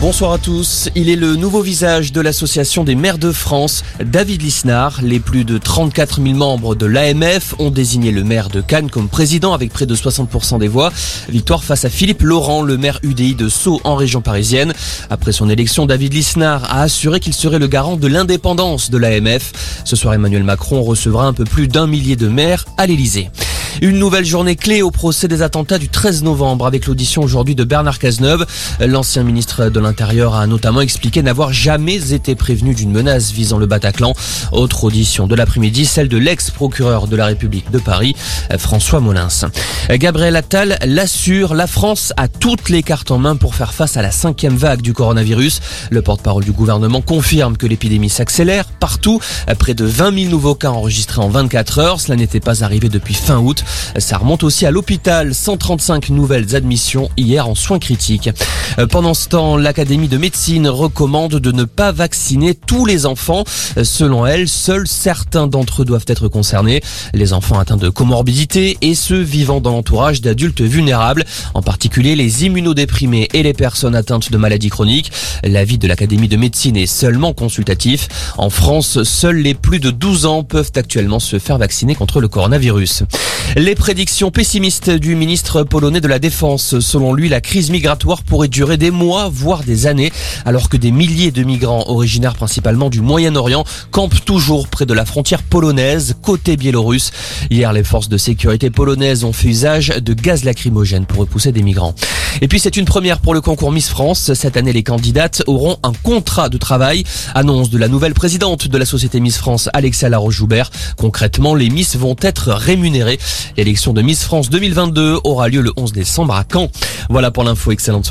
Bonsoir à tous. Il est le nouveau visage de l'association des maires de France, David Lisnard. Les plus de 34 000 membres de l'AMF ont désigné le maire de Cannes comme président avec près de 60% des voix. Victoire face à Philippe Laurent, le maire UDI de Sceaux en région parisienne. Après son élection, David Lisnard a assuré qu'il serait le garant de l'indépendance de l'AMF. Ce soir, Emmanuel Macron recevra un peu plus d'un millier de maires à l'Elysée. Une nouvelle journée clé au procès des attentats du 13 novembre avec l'audition aujourd'hui de Bernard Cazeneuve. L'ancien ministre de l'Intérieur a notamment expliqué n'avoir jamais été prévenu d'une menace visant le Bataclan. Autre audition de l'après-midi, celle de l'ex-procureur de la République de Paris, François Molins. Gabriel Attal l'assure, la France a toutes les cartes en main pour faire face à la cinquième vague du coronavirus. Le porte-parole du gouvernement confirme que l'épidémie s'accélère partout. Près de 20 000 nouveaux cas enregistrés en 24 heures. Cela n'était pas arrivé depuis fin août. Ça remonte aussi à l'hôpital. 135 nouvelles admissions hier en soins critiques. Euh, pendant ce temps, l'Académie de médecine recommande de ne pas vacciner tous les enfants. Euh, selon elle, seuls certains d'entre eux doivent être concernés. Les enfants atteints de comorbidité et ceux vivant dans l'entourage d'adultes vulnérables, en particulier les immunodéprimés et les personnes atteintes de maladies chroniques. L'avis de l'Académie de médecine est seulement consultatif. En France, seuls les plus de 12 ans peuvent actuellement se faire vacciner contre le coronavirus. Les prédictions pessimistes du ministre polonais de la Défense. Selon lui, la crise migratoire pourrait durer des mois, voire des années, alors que des milliers de migrants originaires principalement du Moyen-Orient campent toujours près de la frontière polonaise, côté biélorusse. Hier, les forces de sécurité polonaises ont fait usage de gaz lacrymogène pour repousser des migrants. Et puis, c'est une première pour le concours Miss France. Cette année, les candidates auront un contrat de travail. Annonce de la nouvelle présidente de la société Miss France, Alexia Laroche-Joubert. Concrètement, les Miss vont être rémunérées. L'élection de Miss France 2022 aura lieu le 11 décembre à Caen. Voilà pour l'info. Excellente